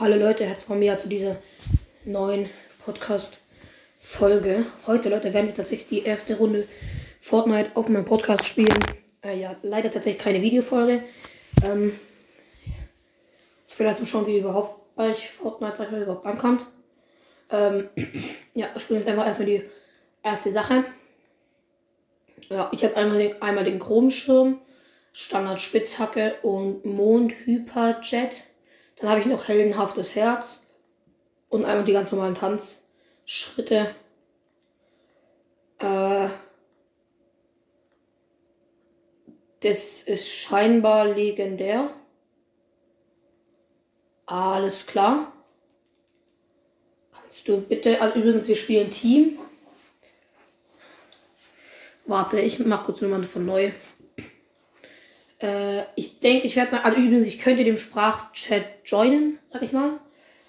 Hallo Leute, herzlich willkommen zu dieser neuen Podcast-Folge. Heute, Leute, werden wir tatsächlich die erste Runde Fortnite auf meinem Podcast spielen. Äh, ja, leider tatsächlich keine Videofolge. Ähm, ich will erst mal schauen, wie überhaupt bei Fortnite überhaupt ankommt. Ähm, ja, spielen jetzt einfach erstmal die erste Sache. Ja, ich habe einmal den, einmal den Chromschirm, Standard Spitzhacke und Mond Hyperjet. Dann habe ich noch heldenhaftes Herz und einmal die ganz normalen Tanzschritte. Äh, das ist scheinbar legendär. Alles klar. Kannst du bitte, also übrigens, wir spielen Team. Warte, ich mache kurz Nummern von neu. Äh, ich denke, ich werde, also übrigens, ich könnte dem Sprachchat joinen, sag ich mal.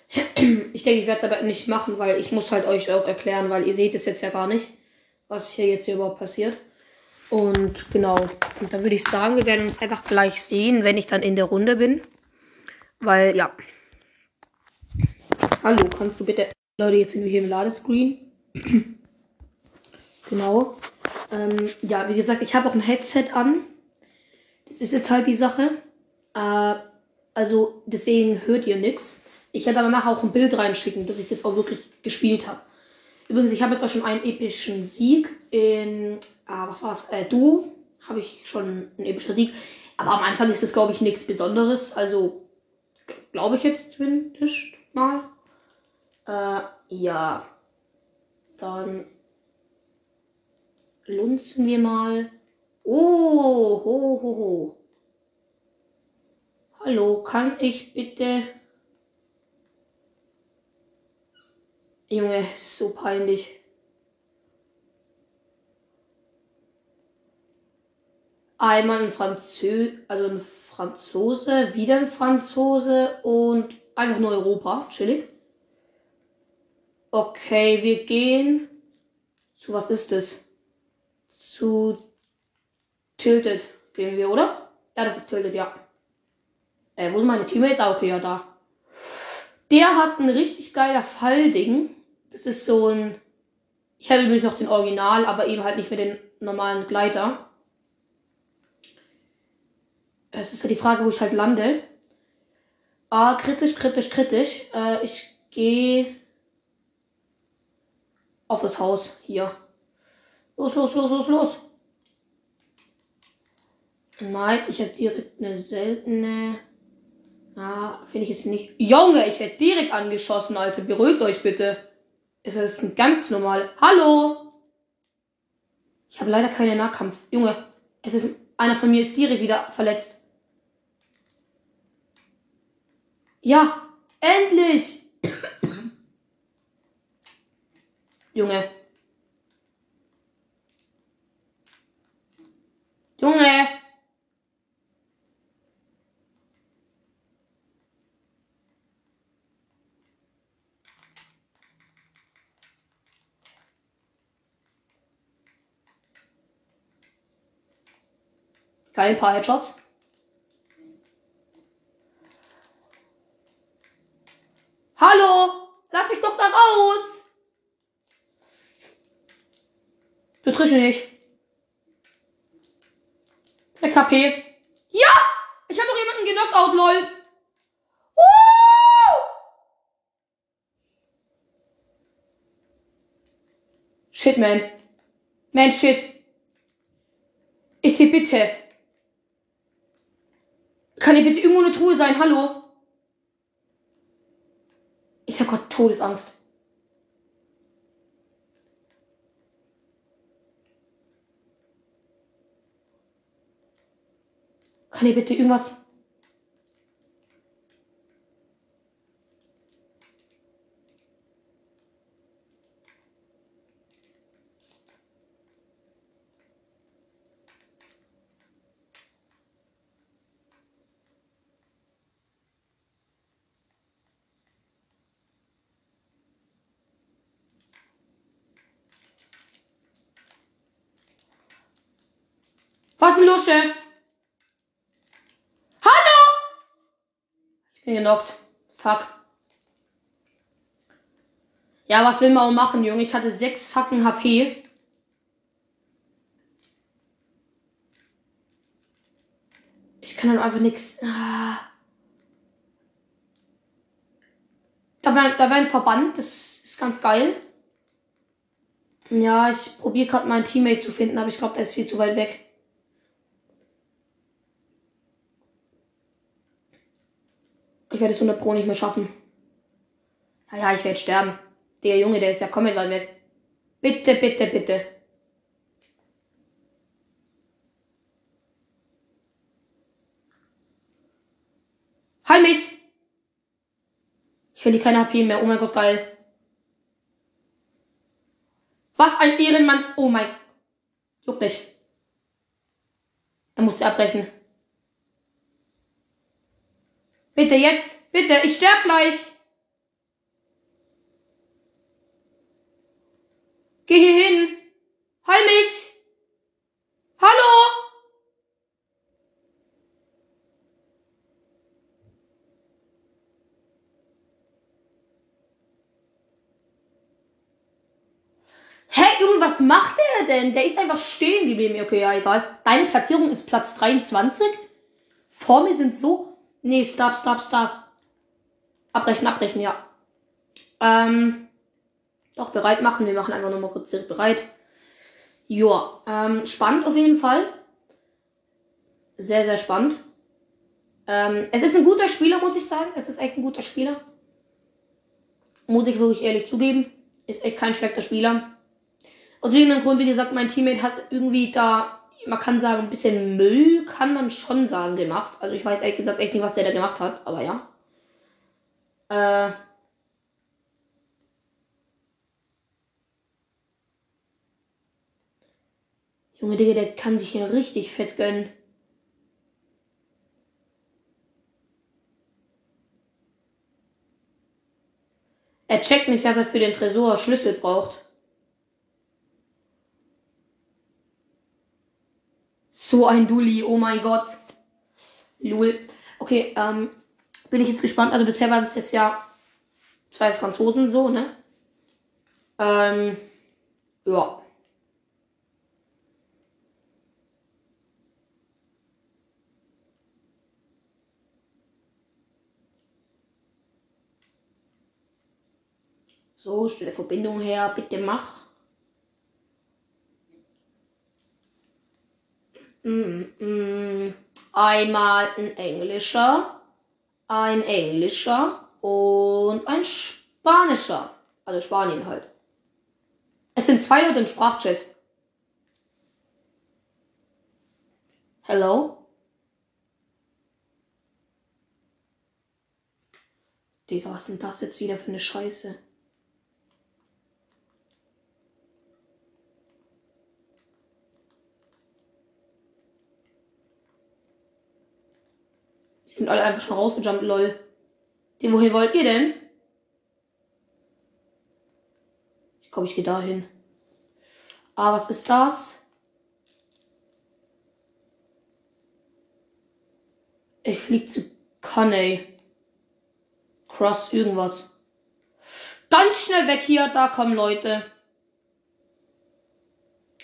Ich denke, ich werde es aber nicht machen, weil ich muss halt euch auch erklären, weil ihr seht es jetzt ja gar nicht, was hier jetzt hier überhaupt passiert. Und genau, und dann würde ich sagen, wir werden uns einfach gleich sehen, wenn ich dann in der Runde bin. Weil, ja. Hallo, kannst du bitte. Leute, jetzt sind wir hier im Ladescreen. genau. Ähm, ja, wie gesagt, ich habe auch ein Headset an. Das ist jetzt halt die Sache. Äh, also deswegen hört ihr nichts. Ich werde danach auch ein Bild reinschicken, dass ich das auch wirklich gespielt habe. Übrigens, ich habe jetzt auch schon einen epischen Sieg in, ah, was war's, äh, Duo. Habe ich schon einen epischen Sieg. Aber am Anfang ist das, glaube ich, nichts Besonderes. Also, glaube ich jetzt zumindest mal. Äh, ja. Dann lunzen wir mal. Oh, ho, ho, ho. Hallo, kann ich bitte. Junge, so peinlich. Einmal ein Französ, also ein Franzose, wieder ein Franzose und einfach nur Europa. Chillig. Okay, wir gehen. Zu was ist es? Zu Tilted gehen wir, oder? Ja, das ist Tilted, ja. Äh, wo sind meine Teammates? Auch hier, da. Der hat ein richtig geiler Fallding. Das ist so ein. Ich habe übrigens noch den Original, aber eben halt nicht mehr den normalen Gleiter. Es ist ja die Frage, wo ich halt lande. Ah, kritisch, kritisch, kritisch. Äh, ich gehe auf das Haus hier. Los, los, los, los, los. Nice, ich habe direkt eine seltene. Ah, finde ich jetzt nicht. Junge, ich werde direkt angeschossen, Alter. Beruhigt euch bitte. Es ist ein ganz normal. Hallo! Ich habe leider keinen Nahkampf. Junge, es ist einer von mir ist direkt wieder verletzt. Ja, endlich! Junge. Junge! Geil, ein paar Headshots. Hallo! Lass mich doch da raus! Mich nicht. 6 HP. Ja! Ich habe doch jemanden genockt out, lol. Woo! Shit, man. Man, shit. Ich seh bitte. Kann hier bitte irgendwo eine Truhe sein? Hallo? Ich habe gerade Todesangst. Kann hier bitte irgendwas Chef? Hallo? Ich bin genockt. Fuck. Ja, was will man auch machen, Junge? Ich hatte 6 fucking HP. Ich kann dann einfach nichts. Ah. Da war, da war ein Verband, das ist ganz geil. Ja, ich probiere gerade meinen Teammate zu finden, aber ich glaube, der ist viel zu weit weg. Ich werde es 100 Pro nicht mehr schaffen. Naja, ich werde sterben. Der Junge, der ist ja komplett weit weg. Bitte, bitte, bitte. Heil mich! Ich verliere keine HP mehr. Oh mein Gott, geil. Was ein Ehrenmann. Oh mein. Juckt nicht. Er musste abbrechen. Bitte jetzt. Bitte. Ich sterb gleich. Geh hier hin. Heil mich. Hallo. Hä, Junge, was macht der denn? Der ist einfach stehen geblieben. Okay, ja, egal. Deine Platzierung ist Platz 23. Vor mir sind so. Nee, stop, stop, stop. Abbrechen, abbrechen, ja. Ähm. Doch, bereit machen. Wir machen einfach nochmal kurz bereit. Joa, ähm, spannend auf jeden Fall. Sehr, sehr spannend. Ähm, es ist ein guter Spieler, muss ich sagen. Es ist echt ein guter Spieler. Muss ich wirklich ehrlich zugeben. Ist echt kein schlechter Spieler. Aus irgendeinem Grund, wie gesagt, mein Teammate hat irgendwie da, man kann sagen, ein bisschen Müll, kann man schon sagen, gemacht. Also ich weiß ehrlich gesagt echt nicht, was der da gemacht hat, aber ja. Äh. Junge Digga, der kann sich ja richtig fett gönnen. Er checkt nicht, dass er für den Tresor Schlüssel braucht. So ein Dulli, oh mein Gott. Lul. Okay, ähm, bin ich jetzt gespannt. Also bisher waren es jetzt ja zwei Franzosen so, ne? Ähm, ja. So, stelle Verbindung her, bitte mach. Mm, mm, einmal ein englischer, ein englischer und ein spanischer. Also Spanien halt. Es sind zwei Leute im Sprachchat. Hello? Digga, was ist denn das jetzt wieder für eine Scheiße? Sind alle einfach schon rausgejumpt, lol. Die, wohin wollt ihr denn? Ich glaube, ich gehe dahin. Ah, was ist das? Ich flieg zu Coney. Cross irgendwas. Ganz schnell weg hier, da kommen Leute.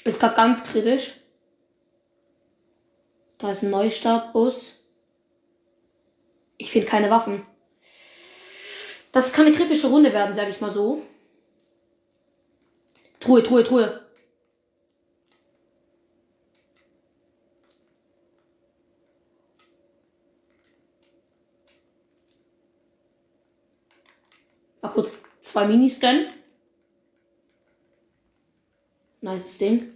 Ist gerade ganz kritisch. Da ist ein Neustartbus. Ich finde keine Waffen. Das kann eine kritische Runde werden, sage ich mal so. Truhe, Truhe, Truhe. Mal kurz zwei Minis gönnen. Nice Ding.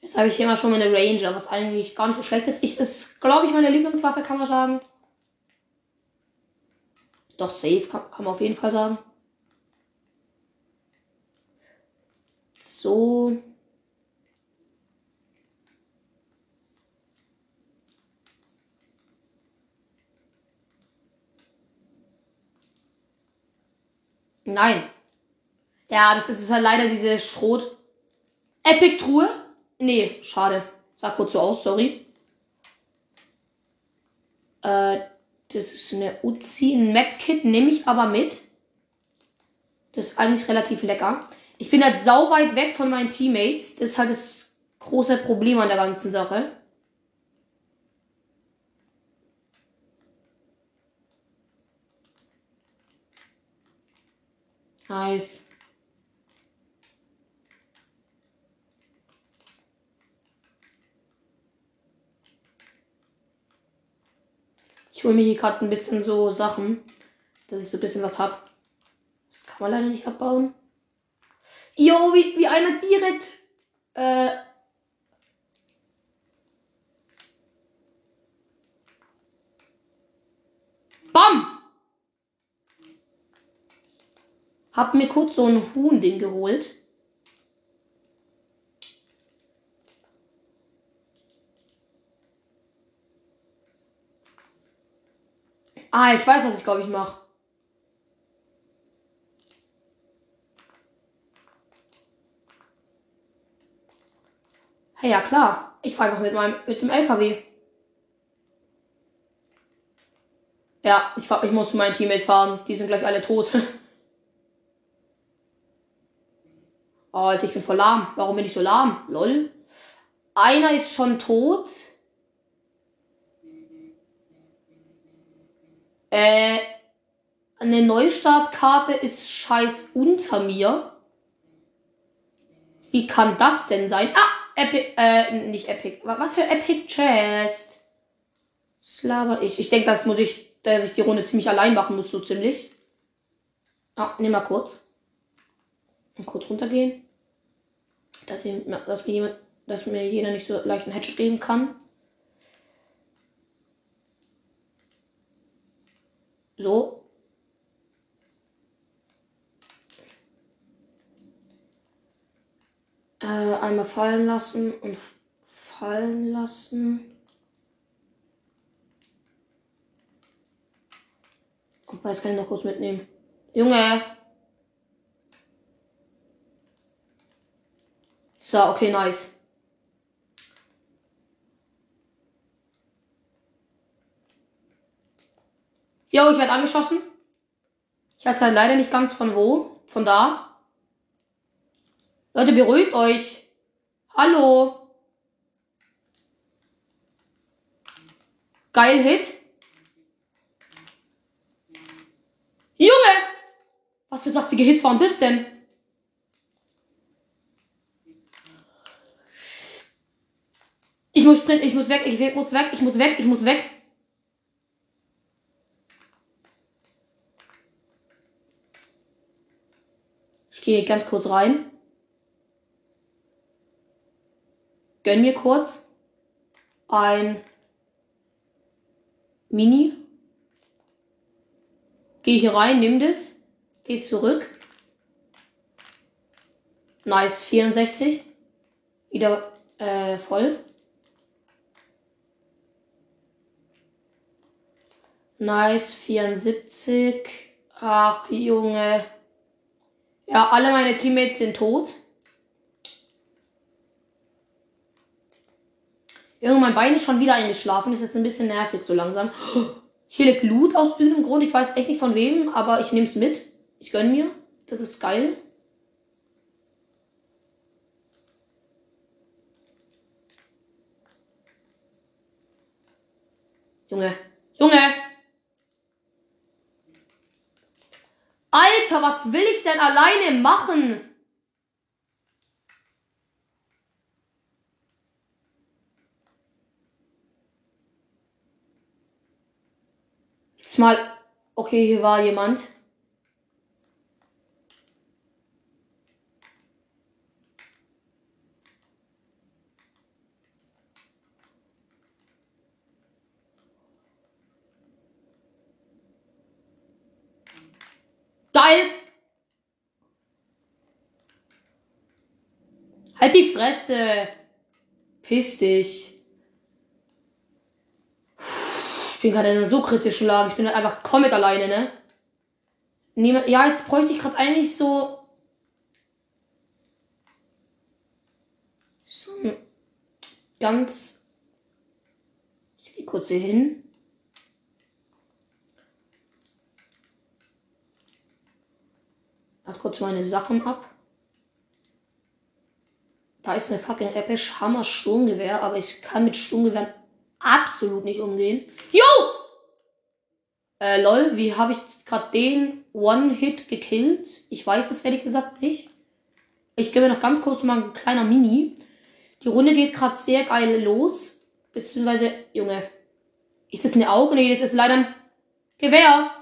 Jetzt habe ich hier mal schon meine Ranger, was eigentlich gar nicht so schlecht ist. Ich, ist, glaube ich, meine Lieblingswaffe, kann man sagen. Doch, safe kann, kann man auf jeden Fall sagen. So. Nein. Ja, das ist halt leider diese Schrot. Epic-Truhe? Nee, schade. Sah kurz so aus, sorry. Äh, das ist eine Uzi, ein Medkit nehme ich aber mit. Das ist eigentlich relativ lecker. Ich bin halt sau weit weg von meinen Teammates. Das ist halt das große Problem an der ganzen Sache. Nice. Ich hole mir hier gerade ein bisschen so Sachen, dass ich so ein bisschen was hab. Das kann man leider nicht abbauen. Jo, wie, wie einer direkt. Äh, Bam! Hab mir kurz so ein Huhn-Ding geholt. Ah, ich weiß, was ich glaube ich mache. Hey, ja klar. Ich fahre einfach mit meinem mit dem LKW. Ja, ich, fahr, ich muss zu meinen Teammates fahren. Die sind gleich alle tot. oh, Alter, ich bin voll lahm. Warum bin ich so lahm? Lol. Einer ist schon tot. Äh, eine Neustartkarte ist scheiß unter mir. Wie kann das denn sein? Ah, Epic, äh, nicht Epic. Was für Epic Chest? Slava ich. Ich denke, das muss ich, dass ich die Runde ziemlich allein machen muss, so ziemlich. Ah, nimm mal kurz. Und kurz runtergehen. Dass, ich, dass, mir jemand, dass mir jeder nicht so leicht einen Headshot geben kann. So. Äh, einmal fallen lassen und fallen lassen. Und jetzt kann ich noch kurz mitnehmen. Junge! So, okay, nice. Jo, ich werde angeschossen. Ich weiß gerade leider nicht ganz von wo. Von da. Leute, beruhigt euch. Hallo. Geil Hit. Junge! Was für saftige Hits waren das denn? Ich muss sprinten, ich muss weg, ich muss weg, ich muss weg, ich muss weg. Ich gehe ganz kurz rein. Gönn mir kurz ein Mini. Gehe hier rein, nimm das. Geh zurück. Nice, 64. Wieder äh, voll. Nice, 74. Ach, Junge. Ja, alle meine Teammates sind tot. Irgendwann mein Bein ist schon wieder eingeschlafen. Ist jetzt ein bisschen nervig so langsam. Hier liegt Loot aus irgendeinem Grund. Ich weiß echt nicht von wem, aber ich nehme es mit. Ich gönn mir. Das ist geil. Junge. Junge! Alter, was will ich denn alleine machen? Jetzt mal. Okay, hier war jemand. Geil. Halt die Fresse. Piss dich. Ich bin gerade in einer so kritischen Lage. Ich bin halt einfach komplett alleine, ne? Niemand, ja, jetzt bräuchte ich gerade eigentlich so. So ganz. Ich gehe kurz hier hin. Mach kurz meine Sachen ab. Da ist eine fucking episch Hammer Sturmgewehr, aber ich kann mit Sturmgewehren absolut nicht umgehen. Jo! Äh, lol, wie habe ich gerade den One-Hit gekillt? Ich weiß es ehrlich gesagt nicht. Ich gebe noch ganz kurz mal ein kleiner Mini. Die Runde geht gerade sehr geil los. Beziehungsweise, Junge. Ist das eine Auge? Nee, das ist leider ein Gewehr.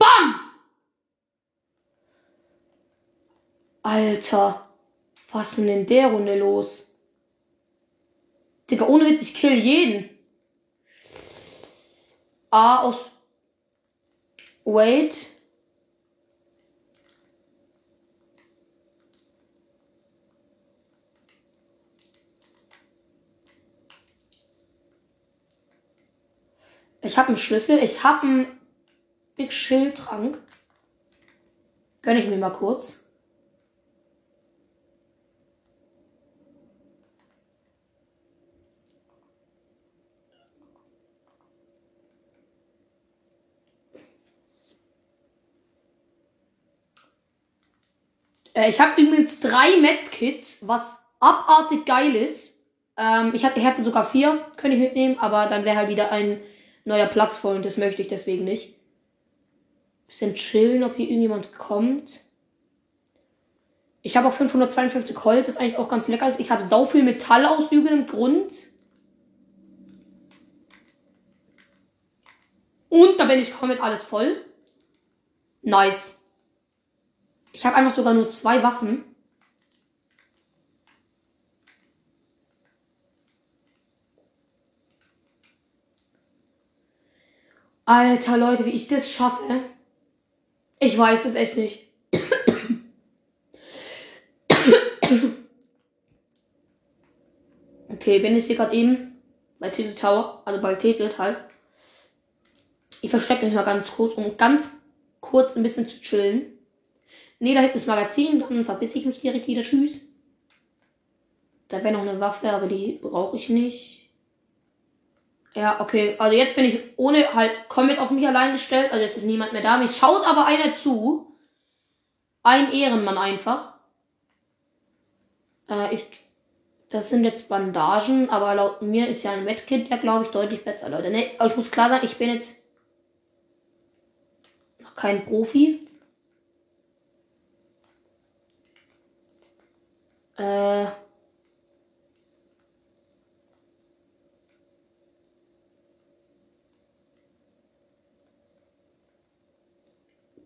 Bam! Alter. Was ist denn in der Runde los? Digga, ohne Witz, ich kill jeden. A aus. Wait. Ich habe einen Schlüssel. Ich habe einen Big Shield Trank. Gönne ich mir mal kurz. Äh, ich habe übrigens drei Medkits, was abartig geil ist. Ähm, ich hatte, hätte sogar vier, könnte ich mitnehmen, aber dann wäre halt wieder ein neuer Platz voll und das möchte ich deswegen nicht. Bisschen chillen, ob hier irgendjemand kommt. Ich habe auch 552 Holz, das eigentlich auch ganz lecker ist. Ich habe sau viel Metall aus irgendeinem Grund. Und da bin ich komplett alles voll. Nice. Ich habe einfach sogar nur zwei Waffen. Alter Leute, wie ich das schaffe. Ich weiß es echt nicht. Okay, bin jetzt hier gerade eben bei Titel Tower, also bei Titel halt. Ich verstecke mich mal ganz kurz, um ganz kurz ein bisschen zu chillen. Ne, da hinten ist Magazin, dann verpiss ich mich direkt wieder. Tschüss. Da wäre noch eine Waffe, aber die brauche ich nicht. Ja, okay. Also jetzt bin ich ohne halt komplett auf mich allein gestellt. Also jetzt ist niemand mehr da. Mir schaut aber einer zu. Ein Ehrenmann einfach. Äh, ich, das sind jetzt Bandagen, aber laut mir ist ja ein Medkit ja, glaube ich, deutlich besser, Leute. Ne, ich muss klar sagen, ich bin jetzt noch kein Profi. Äh.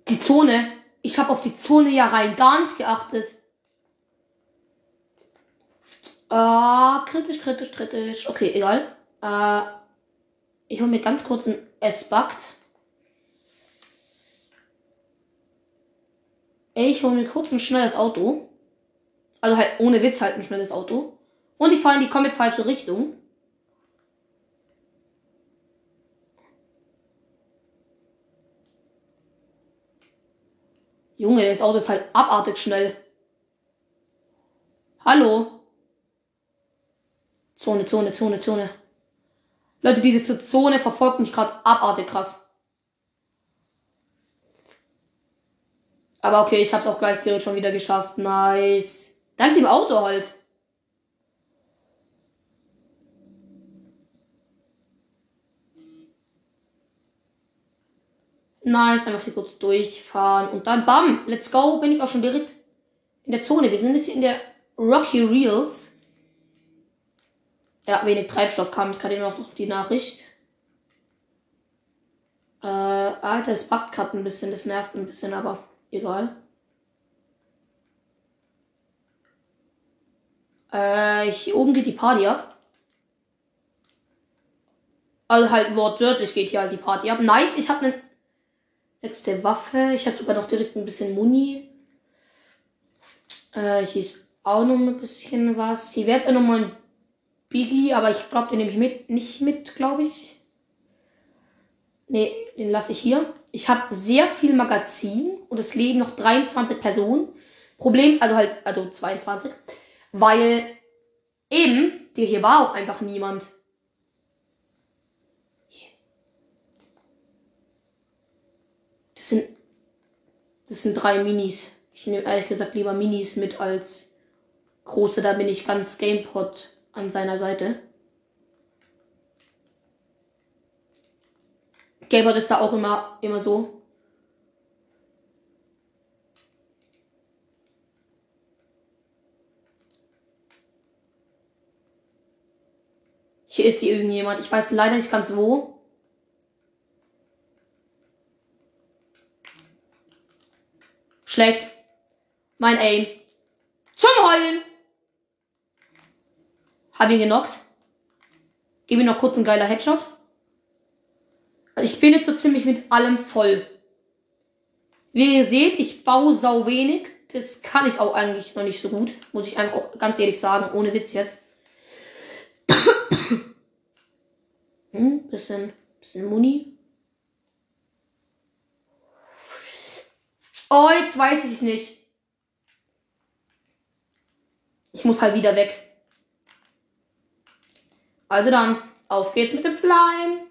Die Zone. Ich habe auf die Zone ja rein gar nicht geachtet. Ah, kritisch, kritisch, kritisch. Okay, egal. Äh, ich hole mir ganz kurz ein S-Backt. Ich hole mir kurz ein schnelles Auto. Also halt ohne Witz halt ein schnelles Auto. Und ich fahre in die komplett falsche Richtung. Junge, das Auto ist halt abartig schnell. Hallo? Zone, Zone, Zone, Zone. Leute, diese Zone verfolgt mich gerade abartig krass. Aber okay, ich hab's auch gleich theoretisch schon wieder geschafft. Nice. Dank dem Auto halt. Nice, einfach hier kurz durchfahren und dann bam, let's go, bin ich auch schon direkt in der Zone. Wir sind jetzt hier in der Rocky Reels. Ja, wenig Treibstoff kam jetzt gerade noch die Nachricht. Äh, Alter, es backt gerade ein bisschen, das nervt ein bisschen, aber egal. Äh, hier oben geht die Party ab. Also halt wortwörtlich geht hier halt die Party ab. Nice, ich habe eine letzte Waffe. Ich habe sogar noch direkt ein bisschen Muni. Äh, hier ist auch noch ein bisschen was. Hier wäre jetzt auch noch mal ein Biggie, aber ich glaube, den nehme ich mit, nicht mit, glaube ich. Ne, den lasse ich hier. Ich habe sehr viel Magazin und es leben noch 23 Personen. Problem, also halt, also 22. Weil eben, der hier war auch einfach niemand. sind, das sind drei Minis. Ich nehme ehrlich gesagt lieber Minis mit als große. Da bin ich ganz GamePod an seiner Seite. GamePod ist da auch immer, immer so. Hier ist hier irgendjemand. Ich weiß leider nicht ganz wo. Schlecht. Mein Aim. Zum Heulen. Hab ihn genockt. Gib ihm noch kurz ein geiler Headshot. Also ich bin jetzt so ziemlich mit allem voll. Wie ihr seht, ich baue sau wenig. Das kann ich auch eigentlich noch nicht so gut. Muss ich einfach auch ganz ehrlich sagen. Ohne Witz jetzt. Hm, bisschen, bisschen Muni. Oh, jetzt weiß ich nicht. Ich muss halt wieder weg. Also dann, auf geht's mit dem Slime.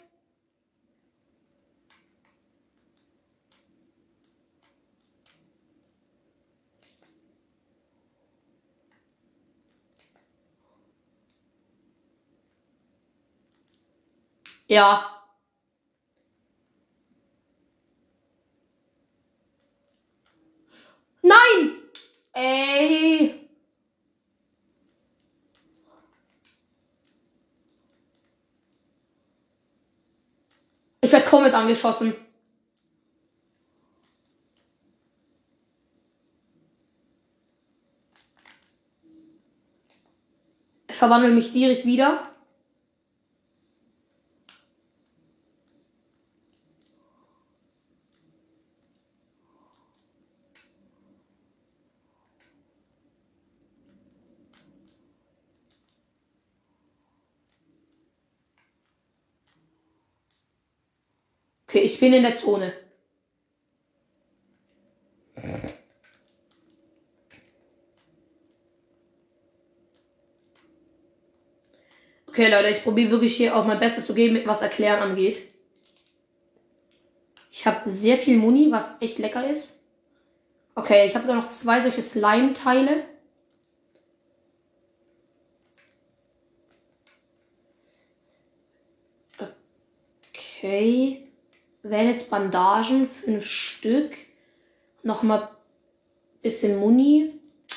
Ja. Nein! Ey. Ich werde komplett angeschossen. Ich verwandle mich direkt wieder. Okay, ich bin in der Zone. Okay, Leute, ich probiere wirklich hier auch mein Bestes zu geben, was Erklären angeht. Ich habe sehr viel Muni, was echt lecker ist. Okay, ich habe da noch zwei solche Slime-Teile. Okay wären jetzt Bandagen, fünf Stück. Nochmal bisschen Muni.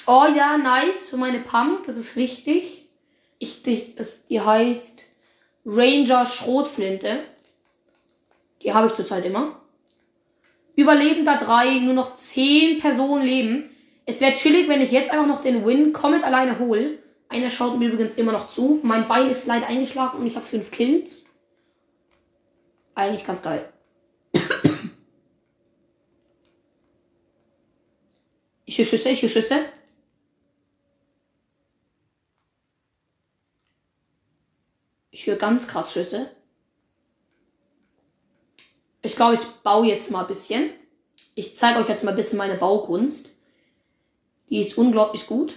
Oh ja, nice für meine Pump, das ist wichtig. Ich, die, das, die heißt Ranger Schrotflinte. Die habe ich zurzeit immer. Überlebender drei, nur noch zehn Personen leben. Es wäre chillig, wenn ich jetzt einfach noch den Win Comet alleine hole. Einer schaut mir übrigens immer noch zu. Mein Bein ist leider eingeschlafen und ich habe fünf Kills. Eigentlich ganz geil. Ich höre Schüsse, ich höre Schüsse. Ich höre ganz krass Schüsse. Ich glaube, ich baue jetzt mal ein bisschen. Ich zeige euch jetzt mal ein bisschen meine Baukunst. Die ist unglaublich gut.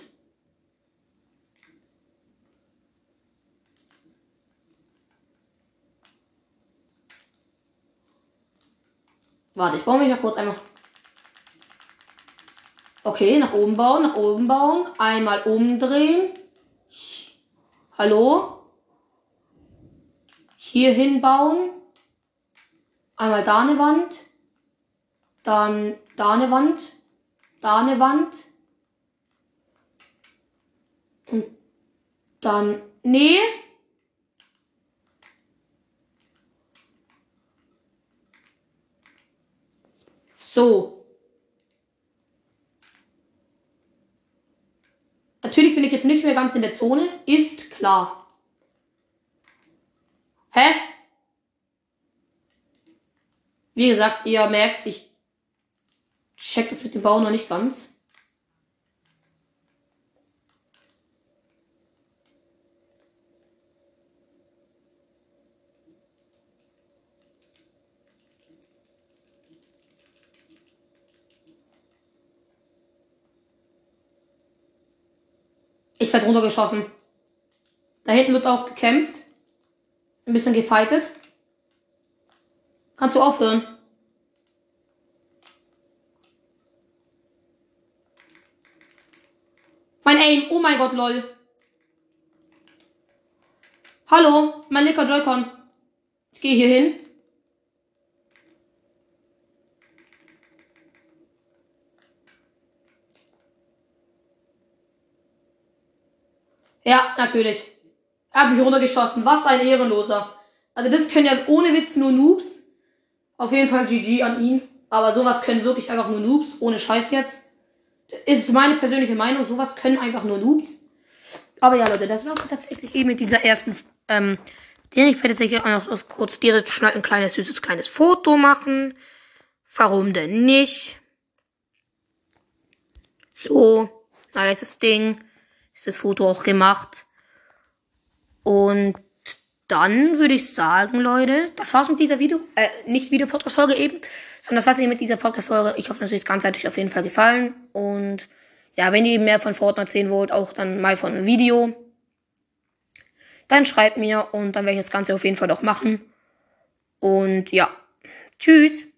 Warte, ich baue mich mal kurz einmal Okay, nach oben bauen, nach oben bauen. Einmal umdrehen. Hallo? Hier hinbauen. Einmal da eine Wand. Dann da eine Wand. Da eine Wand. Und dann. Nee. So. Natürlich bin ich jetzt nicht mehr ganz in der Zone. Ist klar. Hä? Wie gesagt, ihr merkt, ich check das mit dem Bau noch nicht ganz. Ich werde runtergeschossen. Da hinten wird auch gekämpft. Ein bisschen gefightet. Kannst du aufhören? Mein Aim. Oh mein Gott, lol. Hallo, mein linker Joy-Con. Ich gehe hier hin. Ja, natürlich. Er hat mich runtergeschossen. Was ein Ehrenloser. Also das können ja ohne Witz nur Noobs. Auf jeden Fall GG an ihn. Aber sowas können wirklich einfach nur Noobs. Ohne Scheiß jetzt. Ist meine persönliche Meinung. Sowas können einfach nur Noobs. Aber ja, Leute, das war's tatsächlich eben mit dieser ersten, ähm, den ich werde jetzt hier auch noch kurz direkt schnell ein kleines, süßes, kleines Foto machen. Warum denn nicht? So. Da ist das Ding ist das Foto auch gemacht. Und dann würde ich sagen, Leute, das war's mit dieser Video, äh, nicht Video-Podcast-Folge eben, sondern das war's eben mit dieser Podcast-Folge. Ich hoffe natürlich, das Ganze hat euch auf jeden Fall gefallen. Und ja, wenn ihr mehr von Fortnite sehen wollt, auch dann mal von Video, dann schreibt mir und dann werde ich das Ganze auf jeden Fall auch machen. Und ja, tschüss.